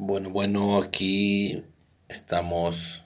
Bueno, bueno, aquí estamos